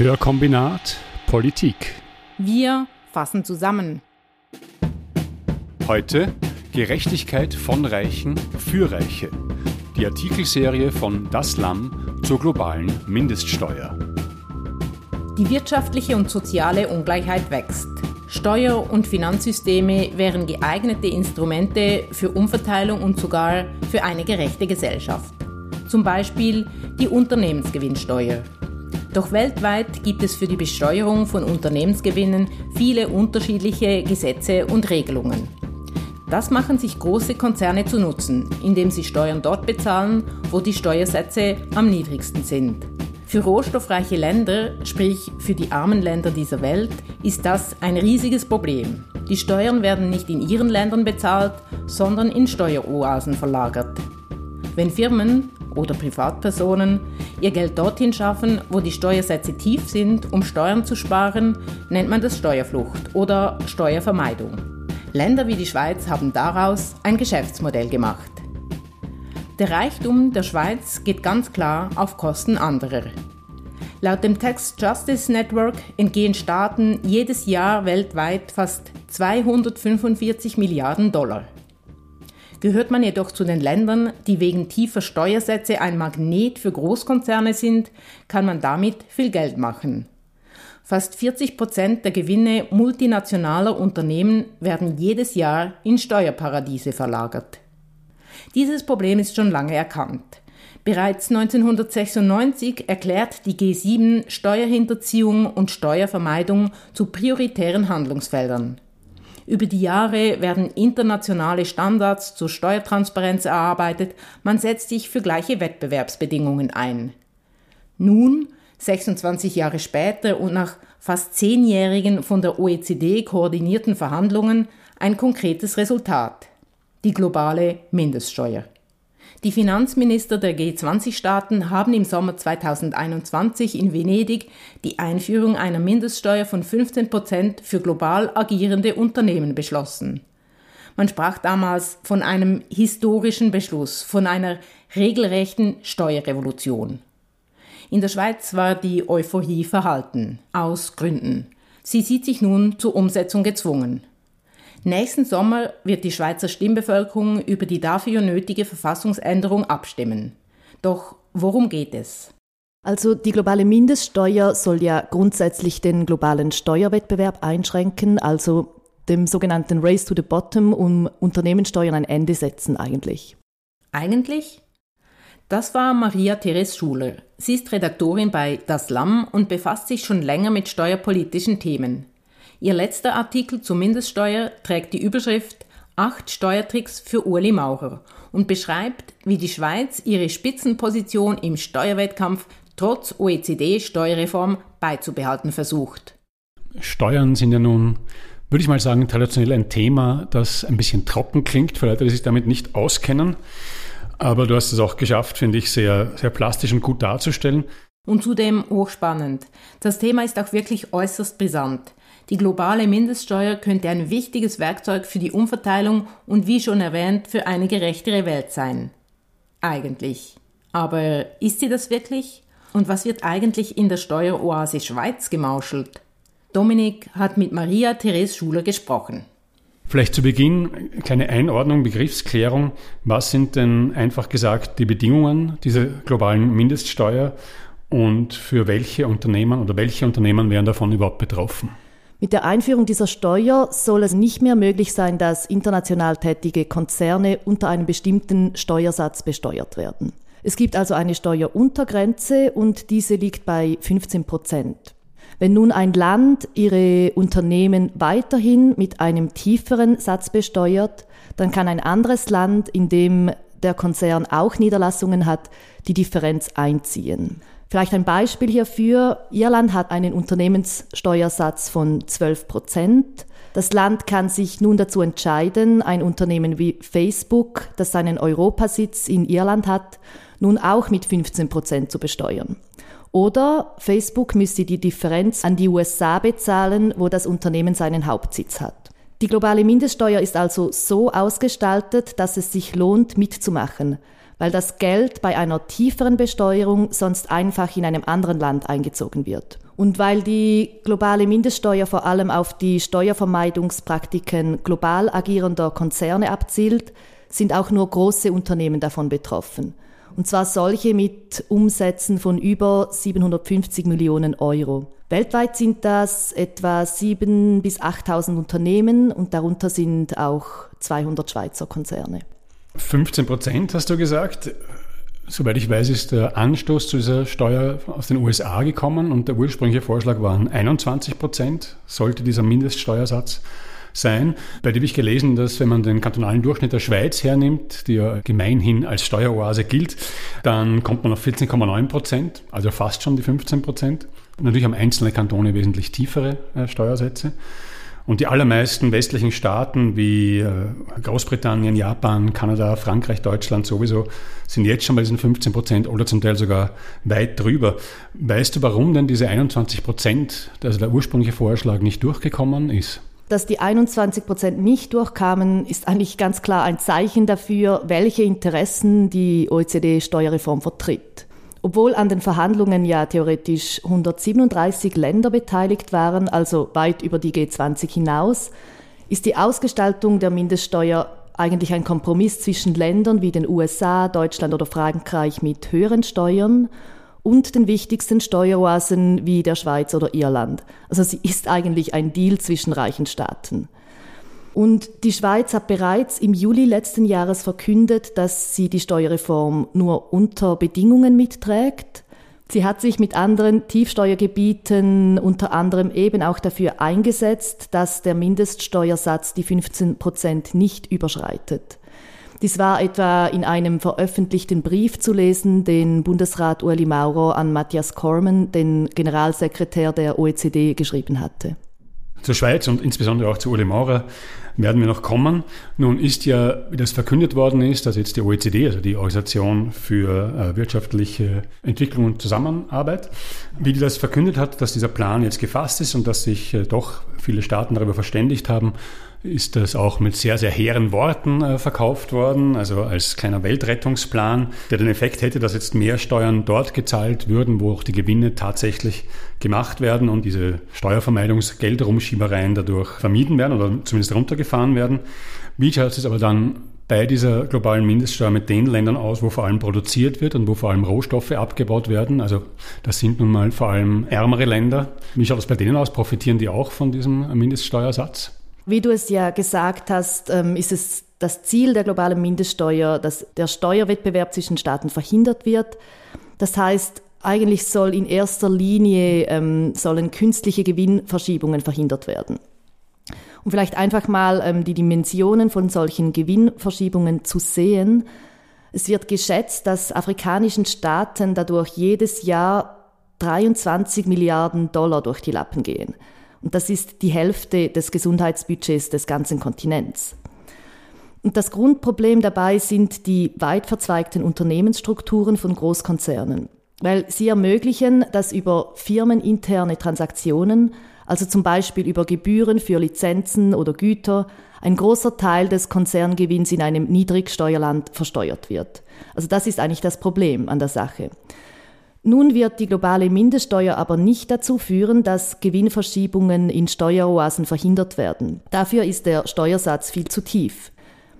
Hörkombinat Politik. Wir fassen zusammen. Heute Gerechtigkeit von Reichen für Reiche. Die Artikelserie von Das Lamm zur globalen Mindeststeuer. Die wirtschaftliche und soziale Ungleichheit wächst. Steuer- und Finanzsysteme wären geeignete Instrumente für Umverteilung und sogar für eine gerechte Gesellschaft. Zum Beispiel die Unternehmensgewinnsteuer. Doch weltweit gibt es für die Besteuerung von Unternehmensgewinnen viele unterschiedliche Gesetze und Regelungen. Das machen sich große Konzerne zu Nutzen, indem sie Steuern dort bezahlen, wo die Steuersätze am niedrigsten sind. Für rohstoffreiche Länder, sprich für die armen Länder dieser Welt, ist das ein riesiges Problem. Die Steuern werden nicht in ihren Ländern bezahlt, sondern in Steueroasen verlagert. Wenn Firmen oder Privatpersonen ihr Geld dorthin schaffen, wo die Steuersätze tief sind, um Steuern zu sparen, nennt man das Steuerflucht oder Steuervermeidung. Länder wie die Schweiz haben daraus ein Geschäftsmodell gemacht. Der Reichtum der Schweiz geht ganz klar auf Kosten anderer. Laut dem Tax Justice Network entgehen Staaten jedes Jahr weltweit fast 245 Milliarden Dollar. Gehört man jedoch zu den Ländern, die wegen tiefer Steuersätze ein Magnet für Großkonzerne sind, kann man damit viel Geld machen. Fast 40 Prozent der Gewinne multinationaler Unternehmen werden jedes Jahr in Steuerparadiese verlagert. Dieses Problem ist schon lange erkannt. Bereits 1996 erklärt die G7 Steuerhinterziehung und Steuervermeidung zu prioritären Handlungsfeldern. Über die Jahre werden internationale Standards zur Steuertransparenz erarbeitet, man setzt sich für gleiche Wettbewerbsbedingungen ein. Nun, 26 Jahre später und nach fast zehnjährigen von der OECD koordinierten Verhandlungen, ein konkretes Resultat. Die globale Mindeststeuer. Die Finanzminister der G20-Staaten haben im Sommer 2021 in Venedig die Einführung einer Mindeststeuer von 15 Prozent für global agierende Unternehmen beschlossen. Man sprach damals von einem historischen Beschluss, von einer regelrechten Steuerrevolution. In der Schweiz war die Euphorie verhalten, aus Gründen. Sie sieht sich nun zur Umsetzung gezwungen. Nächsten Sommer wird die Schweizer Stimmbevölkerung über die dafür nötige Verfassungsänderung abstimmen. Doch worum geht es? Also die globale Mindeststeuer soll ja grundsätzlich den globalen Steuerwettbewerb einschränken, also dem sogenannten Race to the Bottom, um Unternehmenssteuern ein Ende setzen eigentlich. Eigentlich? Das war Maria Therese Schuler. Sie ist Redaktorin bei Das Lamm und befasst sich schon länger mit steuerpolitischen Themen. Ihr letzter Artikel zur Mindeststeuer trägt die Überschrift Acht Steuertricks für Uli Maurer und beschreibt, wie die Schweiz ihre Spitzenposition im Steuerwettkampf trotz OECD-Steuerreform beizubehalten versucht. Steuern sind ja nun, würde ich mal sagen, traditionell ein Thema, das ein bisschen trocken klingt für Leute, die sich damit nicht auskennen. Aber du hast es auch geschafft, finde ich, sehr, sehr plastisch und gut darzustellen. Und zudem hochspannend. Das Thema ist auch wirklich äußerst brisant. Die globale Mindeststeuer könnte ein wichtiges Werkzeug für die Umverteilung und wie schon erwähnt für eine gerechtere Welt sein. Eigentlich. Aber ist sie das wirklich? Und was wird eigentlich in der Steueroase Schweiz gemauschelt? Dominik hat mit Maria Therese Schuler gesprochen. Vielleicht zu Beginn eine kleine Einordnung, Begriffsklärung. Was sind denn einfach gesagt die Bedingungen dieser globalen Mindeststeuer und für welche Unternehmen oder welche Unternehmen wären davon überhaupt betroffen? Mit der Einführung dieser Steuer soll es nicht mehr möglich sein, dass international tätige Konzerne unter einem bestimmten Steuersatz besteuert werden. Es gibt also eine Steueruntergrenze und diese liegt bei 15 Prozent. Wenn nun ein Land ihre Unternehmen weiterhin mit einem tieferen Satz besteuert, dann kann ein anderes Land, in dem der Konzern auch Niederlassungen hat, die Differenz einziehen. Vielleicht ein Beispiel hierfür. Irland hat einen Unternehmenssteuersatz von 12 Prozent. Das Land kann sich nun dazu entscheiden, ein Unternehmen wie Facebook, das seinen Europasitz in Irland hat, nun auch mit 15 Prozent zu besteuern. Oder Facebook müsste die Differenz an die USA bezahlen, wo das Unternehmen seinen Hauptsitz hat. Die globale Mindeststeuer ist also so ausgestaltet, dass es sich lohnt, mitzumachen, weil das Geld bei einer tieferen Besteuerung sonst einfach in einem anderen Land eingezogen wird. Und weil die globale Mindeststeuer vor allem auf die Steuervermeidungspraktiken global agierender Konzerne abzielt, sind auch nur große Unternehmen davon betroffen. Und zwar solche mit Umsätzen von über 750 Millionen Euro. Weltweit sind das etwa 7.000 bis 8.000 Unternehmen und darunter sind auch 200 Schweizer Konzerne. 15 Prozent hast du gesagt. Soweit ich weiß, ist der Anstoß zu dieser Steuer aus den USA gekommen und der ursprüngliche Vorschlag waren 21 Prozent, sollte dieser Mindeststeuersatz sein. Bei dem habe ich gelesen, dass wenn man den kantonalen Durchschnitt der Schweiz hernimmt, die ja gemeinhin als Steueroase gilt, dann kommt man auf 14,9 Prozent, also fast schon die 15 Prozent. Natürlich haben einzelne Kantone wesentlich tiefere äh, Steuersätze. Und die allermeisten westlichen Staaten wie äh, Großbritannien, Japan, Kanada, Frankreich, Deutschland sowieso sind jetzt schon bei diesen 15 Prozent oder zum Teil sogar weit drüber. Weißt du, warum denn diese 21 Prozent, also der ursprüngliche Vorschlag, nicht durchgekommen ist? Dass die 21 Prozent nicht durchkamen, ist eigentlich ganz klar ein Zeichen dafür, welche Interessen die OECD-Steuerreform vertritt. Obwohl an den Verhandlungen ja theoretisch 137 Länder beteiligt waren, also weit über die G20 hinaus, ist die Ausgestaltung der Mindeststeuer eigentlich ein Kompromiss zwischen Ländern wie den USA, Deutschland oder Frankreich mit höheren Steuern und den wichtigsten Steueroasen wie der Schweiz oder Irland. Also sie ist eigentlich ein Deal zwischen reichen Staaten. Und die Schweiz hat bereits im Juli letzten Jahres verkündet, dass sie die Steuerreform nur unter Bedingungen mitträgt. Sie hat sich mit anderen Tiefsteuergebieten unter anderem eben auch dafür eingesetzt, dass der Mindeststeuersatz die 15 Prozent nicht überschreitet. Dies war etwa in einem veröffentlichten Brief zu lesen, den Bundesrat Ueli Maurer an Matthias Korman, den Generalsekretär der OECD, geschrieben hatte. Zur Schweiz und insbesondere auch zu Uli Maurer werden wir noch kommen. Nun ist ja, wie das verkündet worden ist, dass jetzt die OECD, also die Organisation für äh, wirtschaftliche Entwicklung und Zusammenarbeit, wie die das verkündet hat, dass dieser Plan jetzt gefasst ist und dass sich äh, doch viele Staaten darüber verständigt haben, ist das auch mit sehr, sehr hehren Worten äh, verkauft worden, also als kleiner Weltrettungsplan, der den Effekt hätte, dass jetzt mehr Steuern dort gezahlt würden, wo auch die Gewinne tatsächlich gemacht werden und diese Steuervermeidungsgeldrumschiebereien dadurch vermieden werden oder zumindest runtergefahren werden. Wie schaut es aber dann bei dieser globalen Mindeststeuer mit den Ländern aus, wo vor allem produziert wird und wo vor allem Rohstoffe abgebaut werden. Also das sind nun mal vor allem ärmere Länder. Wie schaut es bei denen aus? Profitieren die auch von diesem Mindeststeuersatz? Wie du es ja gesagt hast, ähm, ist es das Ziel der globalen Mindeststeuer, dass der Steuerwettbewerb zwischen Staaten verhindert wird. Das heißt, eigentlich soll in erster Linie ähm, sollen künstliche Gewinnverschiebungen verhindert werden. Um vielleicht einfach mal ähm, die Dimensionen von solchen Gewinnverschiebungen zu sehen. Es wird geschätzt, dass afrikanischen Staaten dadurch jedes Jahr 23 Milliarden Dollar durch die Lappen gehen. Und das ist die Hälfte des Gesundheitsbudgets des ganzen Kontinents. Und das Grundproblem dabei sind die weit verzweigten Unternehmensstrukturen von Großkonzernen, weil sie ermöglichen, dass über firmeninterne Transaktionen, also zum Beispiel über Gebühren für Lizenzen oder Güter, ein großer Teil des Konzerngewinns in einem Niedrigsteuerland versteuert wird. Also das ist eigentlich das Problem an der Sache. Nun wird die globale Mindeststeuer aber nicht dazu führen, dass Gewinnverschiebungen in Steueroasen verhindert werden. Dafür ist der Steuersatz viel zu tief.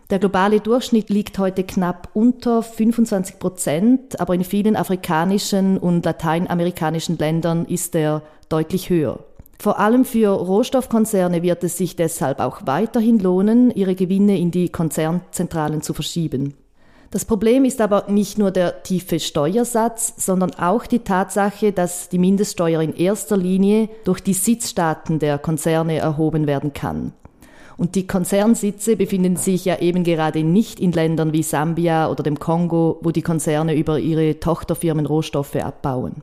Der globale Durchschnitt liegt heute knapp unter 25 Prozent, aber in vielen afrikanischen und lateinamerikanischen Ländern ist er deutlich höher. Vor allem für Rohstoffkonzerne wird es sich deshalb auch weiterhin lohnen, ihre Gewinne in die Konzernzentralen zu verschieben. Das Problem ist aber nicht nur der tiefe Steuersatz, sondern auch die Tatsache, dass die Mindeststeuer in erster Linie durch die Sitzstaaten der Konzerne erhoben werden kann. Und die Konzernsitze befinden sich ja eben gerade nicht in Ländern wie Sambia oder dem Kongo, wo die Konzerne über ihre Tochterfirmen Rohstoffe abbauen.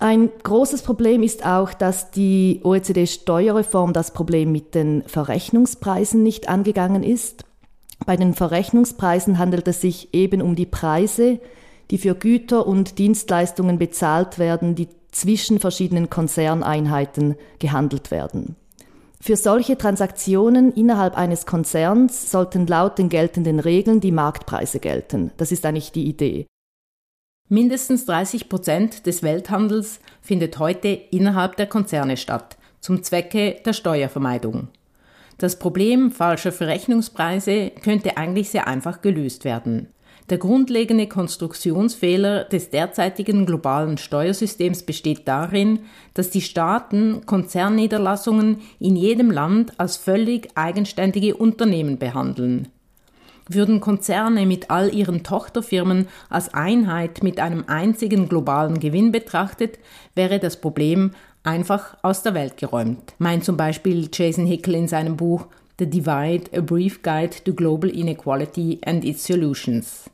Ein großes Problem ist auch, dass die OECD-Steuerreform das Problem mit den Verrechnungspreisen nicht angegangen ist. Bei den Verrechnungspreisen handelt es sich eben um die Preise, die für Güter und Dienstleistungen bezahlt werden, die zwischen verschiedenen Konzerneinheiten gehandelt werden. Für solche Transaktionen innerhalb eines Konzerns sollten laut den geltenden Regeln die Marktpreise gelten. Das ist eigentlich die Idee. Mindestens 30 Prozent des Welthandels findet heute innerhalb der Konzerne statt, zum Zwecke der Steuervermeidung. Das Problem falscher Verrechnungspreise könnte eigentlich sehr einfach gelöst werden. Der grundlegende Konstruktionsfehler des derzeitigen globalen Steuersystems besteht darin, dass die Staaten Konzernniederlassungen in jedem Land als völlig eigenständige Unternehmen behandeln. Würden Konzerne mit all ihren Tochterfirmen als Einheit mit einem einzigen globalen Gewinn betrachtet, wäre das Problem einfach aus der Welt geräumt, meint zum Beispiel Jason Hickel in seinem Buch The Divide, A Brief Guide to Global Inequality and Its Solutions.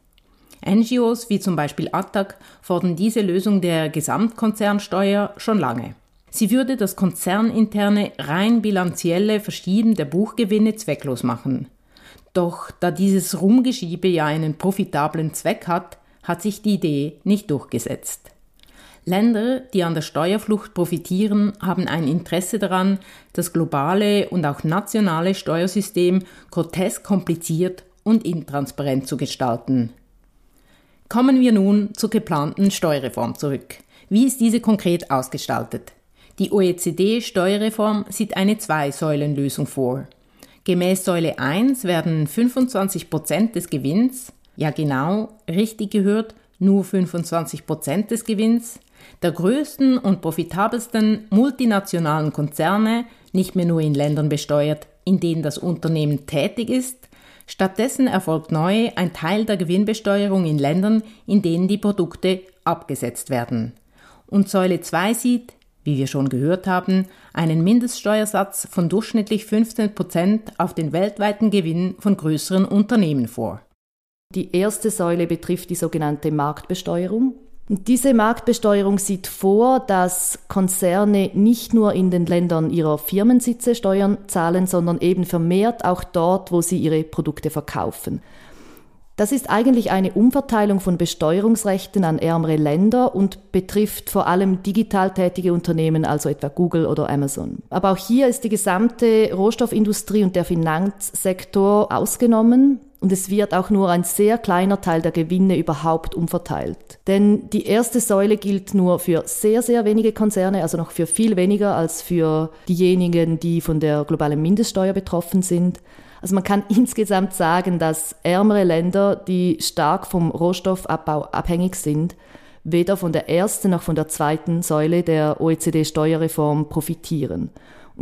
NGOs wie zum Beispiel ATTAC fordern diese Lösung der Gesamtkonzernsteuer schon lange. Sie würde das konzerninterne, rein bilanzielle Verschieben der Buchgewinne zwecklos machen. Doch da dieses Rumgeschiebe ja einen profitablen Zweck hat, hat sich die Idee nicht durchgesetzt. Länder, die an der Steuerflucht profitieren, haben ein Interesse daran, das globale und auch nationale Steuersystem grotesk kompliziert und intransparent zu gestalten. Kommen wir nun zur geplanten Steuerreform zurück. Wie ist diese konkret ausgestaltet? Die OECD-Steuerreform sieht eine Zwei-Säulen-Lösung vor. Gemäß Säule 1 werden 25 Prozent des Gewinns, ja genau, richtig gehört, nur 25 Prozent des Gewinns, der größten und profitabelsten multinationalen Konzerne nicht mehr nur in Ländern besteuert, in denen das Unternehmen tätig ist, Stattdessen erfolgt neu ein Teil der Gewinnbesteuerung in Ländern, in denen die Produkte abgesetzt werden. Und Säule 2 sieht, wie wir schon gehört haben, einen Mindeststeuersatz von durchschnittlich 15 Prozent auf den weltweiten Gewinn von größeren Unternehmen vor. Die erste Säule betrifft die sogenannte Marktbesteuerung. Diese Marktbesteuerung sieht vor, dass Konzerne nicht nur in den Ländern ihrer Firmensitze Steuern zahlen, sondern eben vermehrt auch dort, wo sie ihre Produkte verkaufen. Das ist eigentlich eine Umverteilung von Besteuerungsrechten an ärmere Länder und betrifft vor allem digital tätige Unternehmen, also etwa Google oder Amazon. Aber auch hier ist die gesamte Rohstoffindustrie und der Finanzsektor ausgenommen. Und es wird auch nur ein sehr kleiner Teil der Gewinne überhaupt umverteilt. Denn die erste Säule gilt nur für sehr, sehr wenige Konzerne, also noch für viel weniger als für diejenigen, die von der globalen Mindeststeuer betroffen sind. Also man kann insgesamt sagen, dass ärmere Länder, die stark vom Rohstoffabbau abhängig sind, weder von der ersten noch von der zweiten Säule der OECD-Steuerreform profitieren.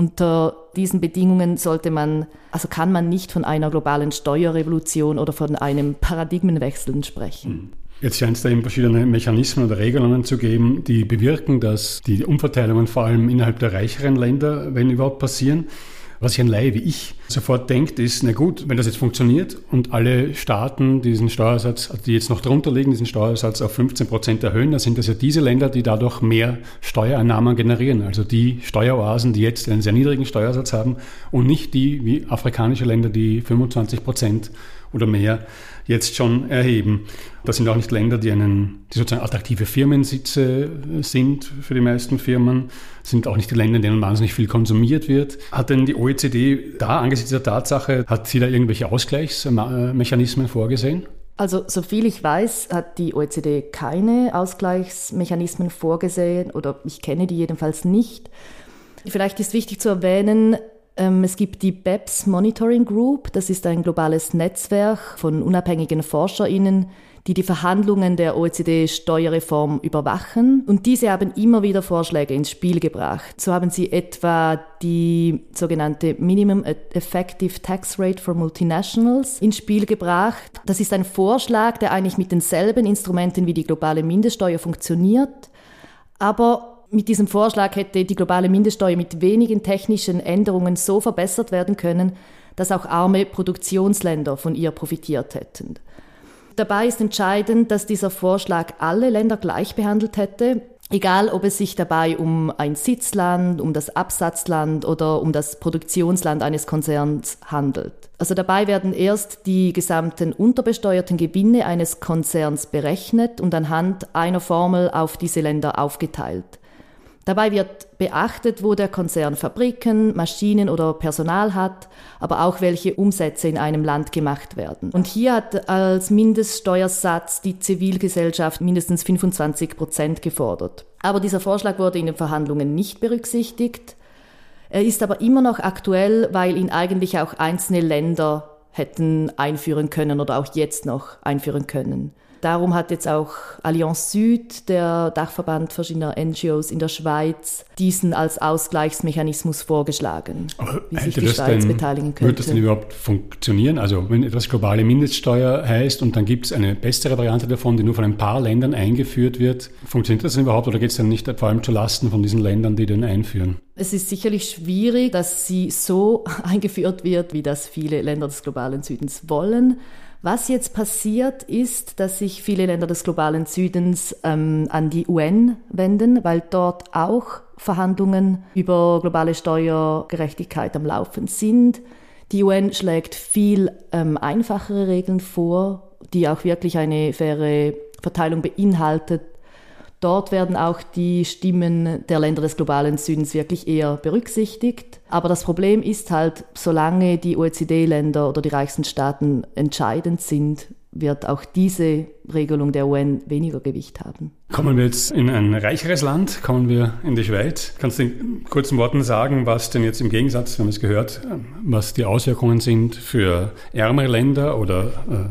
Unter diesen Bedingungen sollte man, also kann man nicht von einer globalen Steuerrevolution oder von einem Paradigmenwechsel sprechen. Hm. Jetzt scheint es da eben verschiedene Mechanismen oder Regelungen zu geben, die bewirken, dass die Umverteilungen vor allem innerhalb der reicheren Länder, wenn überhaupt, passieren. Was sich ein Laie wie ich sofort denkt, ist, na gut, wenn das jetzt funktioniert und alle Staaten diesen Steuersatz, die jetzt noch drunter liegen, diesen Steuersatz auf 15 Prozent erhöhen, dann sind das ja diese Länder, die dadurch mehr Steuereinnahmen generieren. Also die Steueroasen, die jetzt einen sehr niedrigen Steuersatz haben und nicht die wie afrikanische Länder, die 25 Prozent oder mehr jetzt schon erheben. Das sind auch nicht Länder, die, einen, die sozusagen attraktive Firmensitze sind für die meisten Firmen, sind auch nicht die Länder, in denen wahnsinnig viel konsumiert wird. Hat denn die OECD da angesichts der Tatsache, hat sie da irgendwelche Ausgleichsmechanismen vorgesehen? Also, soviel ich weiß, hat die OECD keine Ausgleichsmechanismen vorgesehen oder ich kenne die jedenfalls nicht. Vielleicht ist wichtig zu erwähnen, es gibt die BEPS Monitoring Group, das ist ein globales Netzwerk von unabhängigen ForscherInnen, die die Verhandlungen der OECD-Steuerreform überwachen. Und diese haben immer wieder Vorschläge ins Spiel gebracht. So haben sie etwa die sogenannte Minimum Effective Tax Rate for Multinationals ins Spiel gebracht. Das ist ein Vorschlag, der eigentlich mit denselben Instrumenten wie die globale Mindeststeuer funktioniert, aber mit diesem Vorschlag hätte die globale Mindeststeuer mit wenigen technischen Änderungen so verbessert werden können, dass auch arme Produktionsländer von ihr profitiert hätten. Dabei ist entscheidend, dass dieser Vorschlag alle Länder gleich behandelt hätte, egal ob es sich dabei um ein Sitzland, um das Absatzland oder um das Produktionsland eines Konzerns handelt. Also dabei werden erst die gesamten unterbesteuerten Gewinne eines Konzerns berechnet und anhand einer Formel auf diese Länder aufgeteilt. Dabei wird beachtet, wo der Konzern Fabriken, Maschinen oder Personal hat, aber auch welche Umsätze in einem Land gemacht werden. Und hier hat als Mindeststeuersatz die Zivilgesellschaft mindestens 25 Prozent gefordert. Aber dieser Vorschlag wurde in den Verhandlungen nicht berücksichtigt. Er ist aber immer noch aktuell, weil ihn eigentlich auch einzelne Länder hätten einführen können oder auch jetzt noch einführen können. Darum hat jetzt auch Allianz Süd, der Dachverband verschiedener NGOs in der Schweiz, diesen als Ausgleichsmechanismus vorgeschlagen, Aber wie sich die Schweiz denn, beteiligen könnte. Wird das denn überhaupt funktionieren? Also wenn etwas globale Mindeststeuer heißt und dann gibt es eine bessere Variante davon, die nur von ein paar Ländern eingeführt wird, funktioniert das denn überhaupt oder geht es dann nicht vor allem zu Lasten von diesen Ländern, die den einführen? Es ist sicherlich schwierig, dass sie so eingeführt wird, wie das viele Länder des globalen Südens wollen. Was jetzt passiert, ist, dass sich viele Länder des globalen Südens ähm, an die UN wenden, weil dort auch Verhandlungen über globale Steuergerechtigkeit am Laufen sind. Die UN schlägt viel ähm, einfachere Regeln vor, die auch wirklich eine faire Verteilung beinhaltet Dort werden auch die Stimmen der Länder des globalen Südens wirklich eher berücksichtigt. Aber das Problem ist halt, solange die OECD-Länder oder die reichsten Staaten entscheidend sind, wird auch diese Regelung der UN weniger Gewicht haben. Kommen wir jetzt in ein reicheres Land, kommen wir in die Schweiz. Kannst du in kurzen Worten sagen, was denn jetzt im Gegensatz, wir haben es gehört, was die Auswirkungen sind für ärmere Länder oder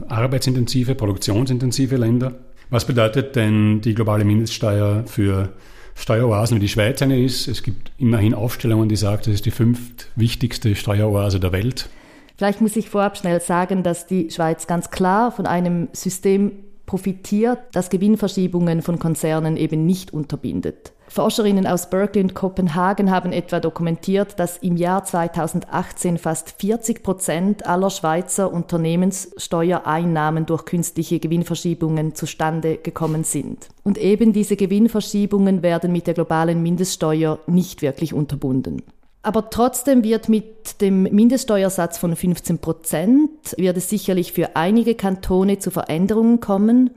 äh, arbeitsintensive, produktionsintensive Länder? Was bedeutet denn die globale Mindeststeuer für Steueroasen, wie die Schweiz eine ist? Es gibt immerhin Aufstellungen, die sagen, das ist die fünftwichtigste Steueroase der Welt. Vielleicht muss ich vorab schnell sagen, dass die Schweiz ganz klar von einem System profitiert, das Gewinnverschiebungen von Konzernen eben nicht unterbindet. Forscherinnen aus Berkeley und Kopenhagen haben etwa dokumentiert, dass im Jahr 2018 fast 40 Prozent aller Schweizer Unternehmenssteuereinnahmen durch künstliche Gewinnverschiebungen zustande gekommen sind. Und eben diese Gewinnverschiebungen werden mit der globalen Mindeststeuer nicht wirklich unterbunden. Aber trotzdem wird mit dem Mindeststeuersatz von 15 Prozent, wird es sicherlich für einige Kantone zu Veränderungen kommen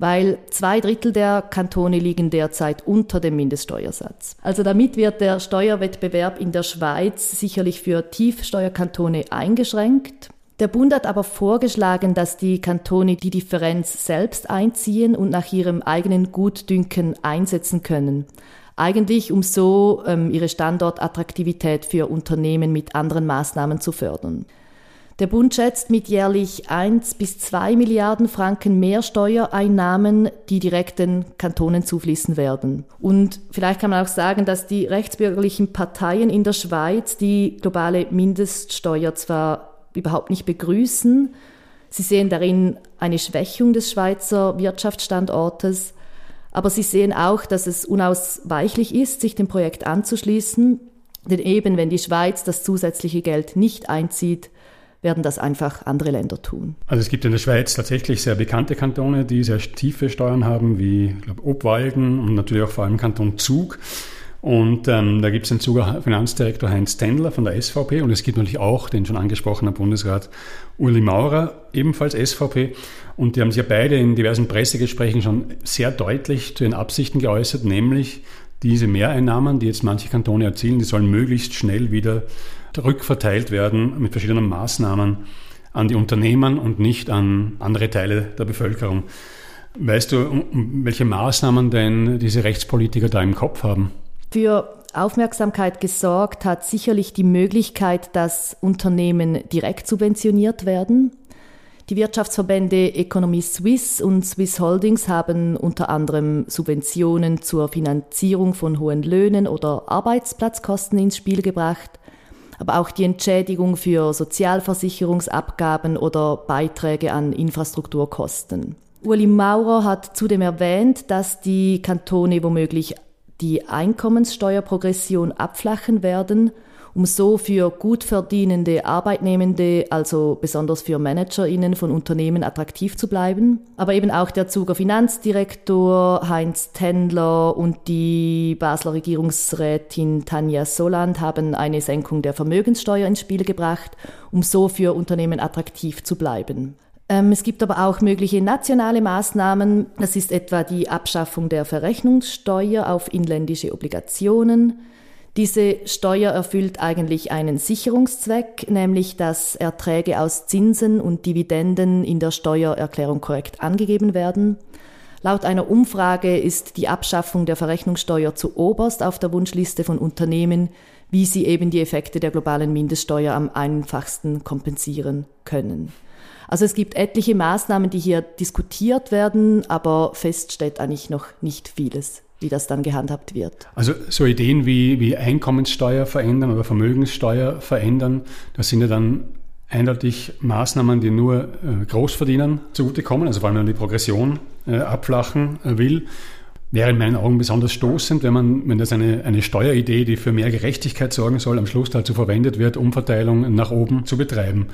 weil zwei Drittel der Kantone liegen derzeit unter dem Mindeststeuersatz. Also damit wird der Steuerwettbewerb in der Schweiz sicherlich für Tiefsteuerkantone eingeschränkt. Der Bund hat aber vorgeschlagen, dass die Kantone die Differenz selbst einziehen und nach ihrem eigenen Gutdünken einsetzen können. Eigentlich um so ähm, ihre Standortattraktivität für Unternehmen mit anderen Maßnahmen zu fördern. Der Bund schätzt mit jährlich 1 bis 2 Milliarden Franken mehr Steuereinnahmen, die direkt den Kantonen zufließen werden. Und vielleicht kann man auch sagen, dass die rechtsbürgerlichen Parteien in der Schweiz die globale Mindeststeuer zwar überhaupt nicht begrüßen, sie sehen darin eine Schwächung des Schweizer Wirtschaftsstandortes, aber sie sehen auch, dass es unausweichlich ist, sich dem Projekt anzuschließen, denn eben wenn die Schweiz das zusätzliche Geld nicht einzieht, werden das einfach andere Länder tun. Also es gibt in der Schweiz tatsächlich sehr bekannte Kantone, die sehr tiefe Steuern haben, wie ich glaube, Obwalden und natürlich auch vor allem Kanton Zug. Und ähm, da gibt es den Zuger Finanzdirektor Heinz Tendler von der SVP und es gibt natürlich auch den schon angesprochenen Bundesrat Uli Maurer, ebenfalls SVP. Und die haben sich ja beide in diversen Pressegesprächen schon sehr deutlich zu ihren Absichten geäußert, nämlich diese Mehreinnahmen, die jetzt manche Kantone erzielen, die sollen möglichst schnell wieder rückverteilt werden mit verschiedenen Maßnahmen an die Unternehmen und nicht an andere Teile der Bevölkerung. Weißt du, welche Maßnahmen denn diese Rechtspolitiker da im Kopf haben? Für Aufmerksamkeit gesorgt hat sicherlich die Möglichkeit, dass Unternehmen direkt subventioniert werden. Die Wirtschaftsverbände Economy Suisse und Swiss Holdings haben unter anderem Subventionen zur Finanzierung von hohen Löhnen oder Arbeitsplatzkosten ins Spiel gebracht aber auch die Entschädigung für Sozialversicherungsabgaben oder Beiträge an Infrastrukturkosten. Uli Maurer hat zudem erwähnt, dass die Kantone womöglich die Einkommenssteuerprogression abflachen werden um so für gut verdienende Arbeitnehmende, also besonders für ManagerInnen von Unternehmen attraktiv zu bleiben. Aber eben auch der Zuger Finanzdirektor Heinz Tendler und die Basler Regierungsrätin Tanja Soland haben eine Senkung der Vermögenssteuer ins Spiel gebracht, um so für Unternehmen attraktiv zu bleiben. Ähm, es gibt aber auch mögliche nationale Maßnahmen. Das ist etwa die Abschaffung der Verrechnungssteuer auf inländische Obligationen. Diese Steuer erfüllt eigentlich einen Sicherungszweck, nämlich dass Erträge aus Zinsen und Dividenden in der Steuererklärung korrekt angegeben werden. Laut einer Umfrage ist die Abschaffung der Verrechnungssteuer zu oberst auf der Wunschliste von Unternehmen, wie sie eben die Effekte der globalen Mindeststeuer am einfachsten kompensieren können. Also es gibt etliche Maßnahmen, die hier diskutiert werden, aber fest steht eigentlich noch nicht vieles wie das dann gehandhabt wird. Also so Ideen wie, wie Einkommenssteuer verändern oder Vermögenssteuer verändern, das sind ja dann eindeutig Maßnahmen, die nur äh, Großverdienern zugutekommen, also weil man die Progression äh, abflachen äh, will wäre in meinen Augen besonders stoßend, wenn man, wenn das eine, eine Steueridee, die für mehr Gerechtigkeit sorgen soll, am Schluss dazu verwendet wird, Umverteilung nach oben zu betreiben.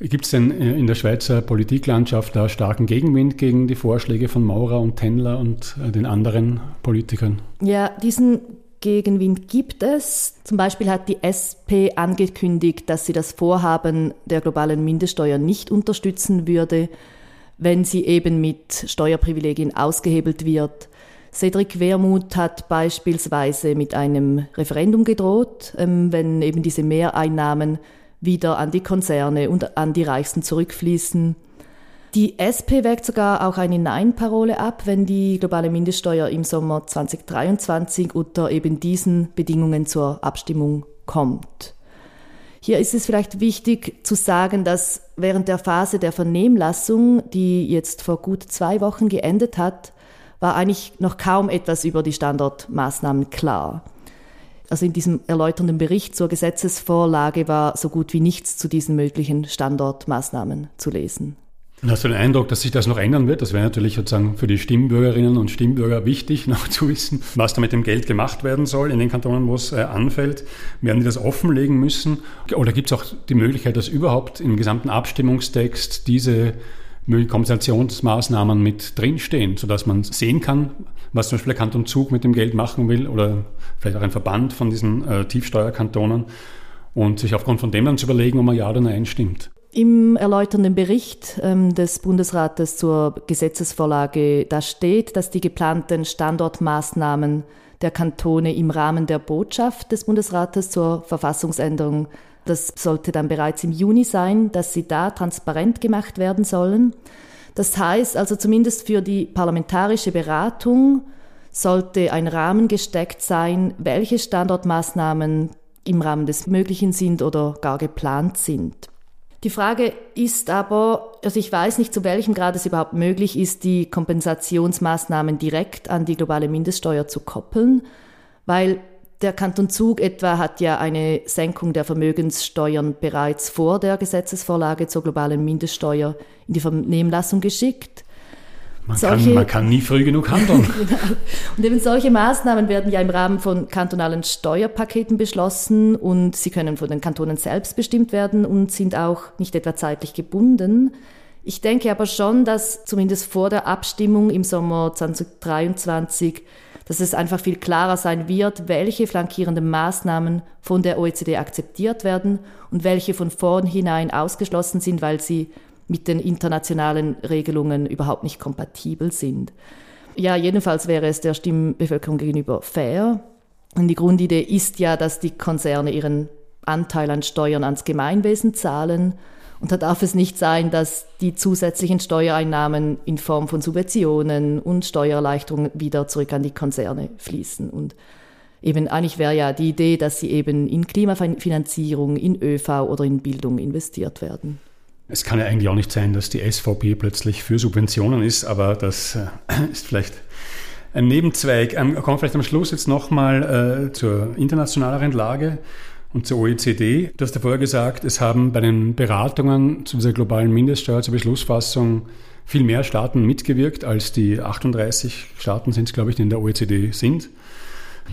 Gibt es denn in der Schweizer Politiklandschaft da starken Gegenwind gegen die Vorschläge von Maurer und Tendler und äh, den anderen Politikern? Ja, diesen Gegenwind gibt es. Zum Beispiel hat die SP angekündigt, dass sie das Vorhaben der globalen Mindeststeuer nicht unterstützen würde, wenn sie eben mit Steuerprivilegien ausgehebelt wird. Cedric Wermuth hat beispielsweise mit einem Referendum gedroht, ähm, wenn eben diese Mehreinnahmen wieder an die Konzerne und an die Reichsten zurückfließen. Die SP wägt sogar auch eine Nein-Parole ab, wenn die globale Mindeststeuer im Sommer 2023 unter eben diesen Bedingungen zur Abstimmung kommt. Hier ist es vielleicht wichtig zu sagen, dass während der Phase der Vernehmlassung, die jetzt vor gut zwei Wochen geendet hat, war eigentlich noch kaum etwas über die Standortmaßnahmen klar. Also in diesem erläuternden Bericht zur Gesetzesvorlage war so gut wie nichts zu diesen möglichen Standortmaßnahmen zu lesen. Hast du den Eindruck, dass sich das noch ändern wird? Das wäre natürlich sozusagen für die Stimmbürgerinnen und Stimmbürger wichtig, noch zu wissen, was da mit dem Geld gemacht werden soll in den Kantonen, wo es äh, anfällt. Werden die das offenlegen müssen? Oder gibt es auch die Möglichkeit, dass überhaupt im gesamten Abstimmungstext diese Kompensationsmaßnahmen mit drinstehen, sodass man sehen kann, was zum Beispiel der Kanton Zug mit dem Geld machen will oder vielleicht auch ein Verband von diesen äh, Tiefsteuerkantonen und sich aufgrund von dem dann zu überlegen, ob man ja oder nein stimmt. Im erläuternden Bericht ähm, des Bundesrates zur Gesetzesvorlage, da steht, dass die geplanten Standortmaßnahmen der Kantone im Rahmen der Botschaft des Bundesrates zur Verfassungsänderung das sollte dann bereits im Juni sein, dass sie da transparent gemacht werden sollen. Das heißt also zumindest für die parlamentarische Beratung sollte ein Rahmen gesteckt sein, welche Standortmaßnahmen im Rahmen des Möglichen sind oder gar geplant sind. Die Frage ist aber, also ich weiß nicht, zu welchem Grad es überhaupt möglich ist, die Kompensationsmaßnahmen direkt an die globale Mindeststeuer zu koppeln, weil der Kanton Zug etwa hat ja eine Senkung der Vermögenssteuern bereits vor der Gesetzesvorlage zur globalen Mindeststeuer in die Vernehmlassung geschickt. Man, solche, kann, man kann nie früh genug handeln. genau. Und eben solche Maßnahmen werden ja im Rahmen von kantonalen Steuerpaketen beschlossen und sie können von den Kantonen selbst bestimmt werden und sind auch nicht etwa zeitlich gebunden. Ich denke aber schon, dass zumindest vor der Abstimmung im Sommer 2023 dass es einfach viel klarer sein wird, welche flankierenden Maßnahmen von der OECD akzeptiert werden und welche von vornherein ausgeschlossen sind, weil sie mit den internationalen Regelungen überhaupt nicht kompatibel sind. Ja, jedenfalls wäre es der Stimmbevölkerung gegenüber fair. Und die Grundidee ist ja, dass die Konzerne ihren Anteil an Steuern ans Gemeinwesen zahlen und da darf es nicht sein, dass die zusätzlichen Steuereinnahmen in Form von Subventionen und Steuererleichterungen wieder zurück an die Konzerne fließen. Und eben eigentlich wäre ja die Idee, dass sie eben in Klimafinanzierung, in ÖV oder in Bildung investiert werden. Es kann ja eigentlich auch nicht sein, dass die SVP plötzlich für Subventionen ist, aber das äh, ist vielleicht ein Nebenzweig. Ähm, kommen wir vielleicht am Schluss jetzt nochmal äh, zur internationaleren Lage und zur OECD. Du hast ja vorher gesagt, es haben bei den Beratungen zu dieser globalen Mindeststeuer zur Beschlussfassung viel mehr Staaten mitgewirkt, als die 38 Staaten sind glaube ich, die in der OECD sind.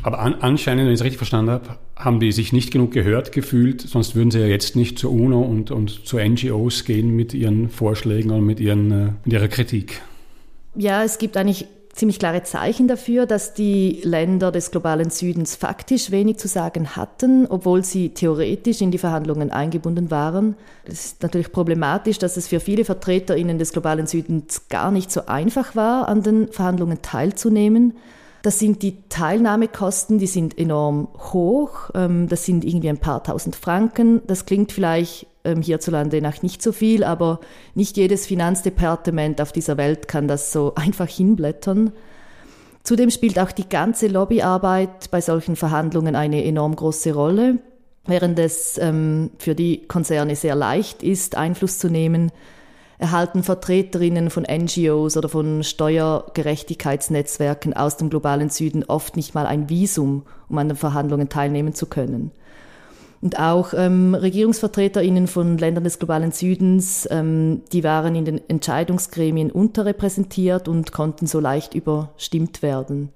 Aber an, anscheinend, wenn ich es richtig verstanden habe, haben die sich nicht genug gehört gefühlt, sonst würden sie ja jetzt nicht zur UNO und, und zu NGOs gehen mit ihren Vorschlägen und mit, ihren, äh, mit ihrer Kritik. Ja, es gibt eigentlich ziemlich klare Zeichen dafür, dass die Länder des globalen Südens faktisch wenig zu sagen hatten, obwohl sie theoretisch in die Verhandlungen eingebunden waren. Es ist natürlich problematisch, dass es für viele Vertreterinnen des globalen Südens gar nicht so einfach war, an den Verhandlungen teilzunehmen. Das sind die Teilnahmekosten, die sind enorm hoch. Ähm, das sind irgendwie ein paar tausend Franken. Das klingt vielleicht ähm, hierzulande nach nicht so viel, aber nicht jedes Finanzdepartement auf dieser Welt kann das so einfach hinblättern. Zudem spielt auch die ganze Lobbyarbeit bei solchen Verhandlungen eine enorm große Rolle. Während es ähm, für die Konzerne sehr leicht ist, Einfluss zu nehmen, erhalten Vertreterinnen von NGOs oder von Steuergerechtigkeitsnetzwerken aus dem globalen Süden oft nicht mal ein Visum, um an den Verhandlungen teilnehmen zu können. Und auch ähm, Regierungsvertreterinnen von Ländern des globalen Südens, ähm, die waren in den Entscheidungsgremien unterrepräsentiert und konnten so leicht überstimmt werden.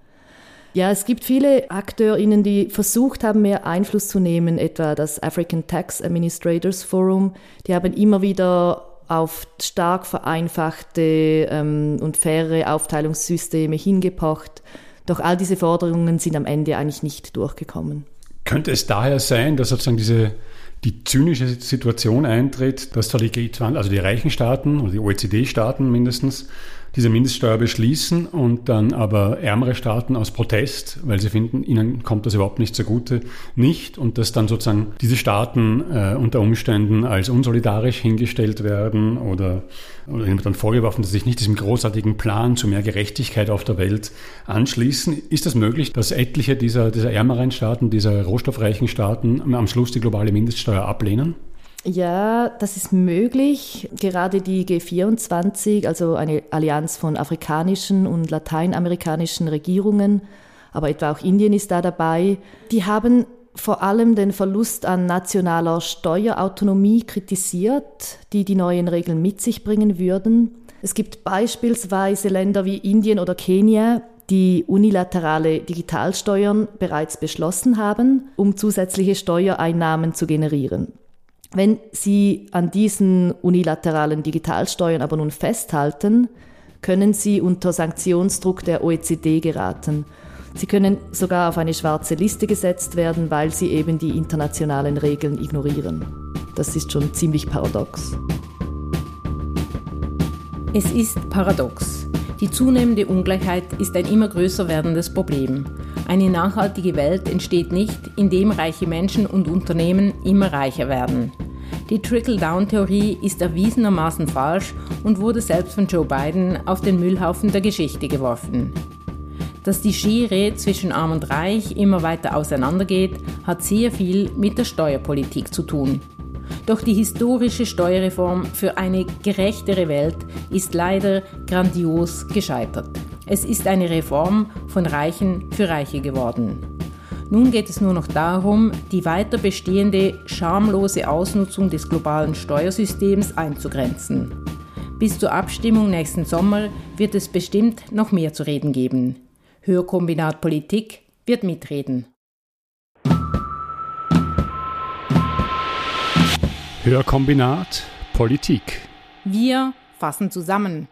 Ja, es gibt viele AkteurInnen, die versucht haben, mehr Einfluss zu nehmen, etwa das African Tax Administrators Forum. Die haben immer wieder auf stark vereinfachte ähm, und faire Aufteilungssysteme hingepocht. Doch all diese Forderungen sind am Ende eigentlich nicht durchgekommen. Könnte es daher sein, dass sozusagen diese die zynische Situation eintritt, dass zwar die G20, also die reichen Staaten oder die OECD-Staaten mindestens, diese Mindeststeuer beschließen und dann aber ärmere Staaten aus Protest, weil sie finden, ihnen kommt das überhaupt nicht zugute, nicht und dass dann sozusagen diese Staaten äh, unter Umständen als unsolidarisch hingestellt werden oder, oder ihnen dann vorgeworfen, dass sie sich nicht diesem großartigen Plan zu mehr Gerechtigkeit auf der Welt anschließen. Ist es das möglich, dass etliche dieser, dieser ärmeren Staaten, dieser rohstoffreichen Staaten am Schluss die globale Mindeststeuer ablehnen? Ja, das ist möglich. Gerade die G24, also eine Allianz von afrikanischen und lateinamerikanischen Regierungen, aber etwa auch Indien ist da dabei, die haben vor allem den Verlust an nationaler Steuerautonomie kritisiert, die die neuen Regeln mit sich bringen würden. Es gibt beispielsweise Länder wie Indien oder Kenia, die unilaterale Digitalsteuern bereits beschlossen haben, um zusätzliche Steuereinnahmen zu generieren. Wenn Sie an diesen unilateralen Digitalsteuern aber nun festhalten, können Sie unter Sanktionsdruck der OECD geraten. Sie können sogar auf eine schwarze Liste gesetzt werden, weil Sie eben die internationalen Regeln ignorieren. Das ist schon ziemlich paradox. Es ist paradox. Die zunehmende Ungleichheit ist ein immer größer werdendes Problem. Eine nachhaltige Welt entsteht nicht, indem reiche Menschen und Unternehmen immer reicher werden. Die Trickle-Down-Theorie ist erwiesenermaßen falsch und wurde selbst von Joe Biden auf den Müllhaufen der Geschichte geworfen. Dass die Schere zwischen Arm und Reich immer weiter auseinandergeht, hat sehr viel mit der Steuerpolitik zu tun. Doch die historische Steuerreform für eine gerechtere Welt ist leider grandios gescheitert. Es ist eine Reform von Reichen für Reiche geworden. Nun geht es nur noch darum, die weiter bestehende schamlose Ausnutzung des globalen Steuersystems einzugrenzen. Bis zur Abstimmung nächsten Sommer wird es bestimmt noch mehr zu reden geben. Hörkombinat Politik wird mitreden. Hörkombinat Politik. Wir fassen zusammen.